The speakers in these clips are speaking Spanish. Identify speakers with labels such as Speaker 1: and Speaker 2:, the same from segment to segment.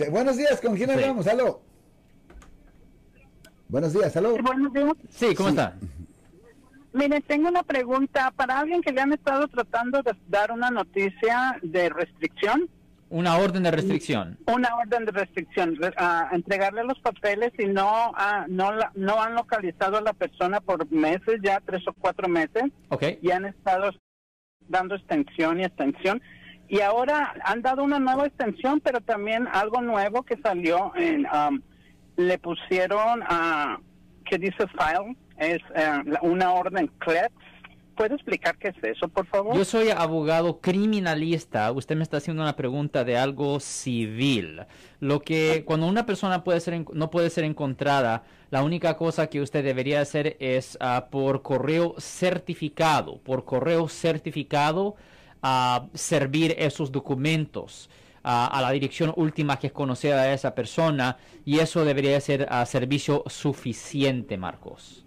Speaker 1: Sí, buenos días, ¿con quién
Speaker 2: Sí.
Speaker 1: hablamos? Aló. Buenos días, aló.
Speaker 3: Buenos días.
Speaker 2: Sí, ¿cómo está?
Speaker 3: Mire, tengo una pregunta para alguien que le han estado tratando de dar una noticia de restricción,
Speaker 2: Una orden de restricción.
Speaker 3: una orden de restricción, re- a entregarle los papeles y no, no, la- no han localizado a la persona por meses, ya tres o cuatro meses,
Speaker 2: Ok.
Speaker 3: y han estado dando extensión y extensión. Y ahora han dado una nueva extensión, pero también algo nuevo que salió en, um, le pusieron a, que dice file, es la- una orden CLEX. ¿Puede explicar qué es eso, por favor?
Speaker 2: Yo soy abogado criminalista. Usted me está haciendo una pregunta de algo civil. Lo que cuando una persona puede ser no puede ser encontrada, la única cosa que usted debería hacer es ah, por correo certificado, por correo certificado, ah, servir esos documentos. ah, a la dirección última que es conocida de esa persona y eso debería ser ah, servicio suficiente, Marcos.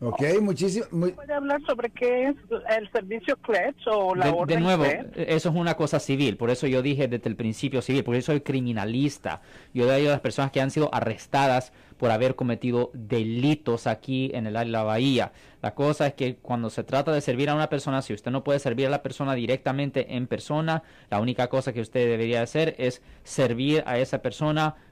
Speaker 1: Ok, muchísimo. muy-
Speaker 3: ¿Puede hablar sobre qué es el servicio CLEX o la
Speaker 2: De,
Speaker 3: orden
Speaker 2: de nuevo, eso es una cosa civil, por eso yo dije desde el principio civil, porque yo soy criminalista. Yo de a las personas que han sido arrestadas por haber cometido delitos aquí en el área de la bahía. La cosa es que cuando se trata de servir a una persona, si usted no puede servir a la persona directamente en persona, la única cosa que usted debería hacer es servir a esa persona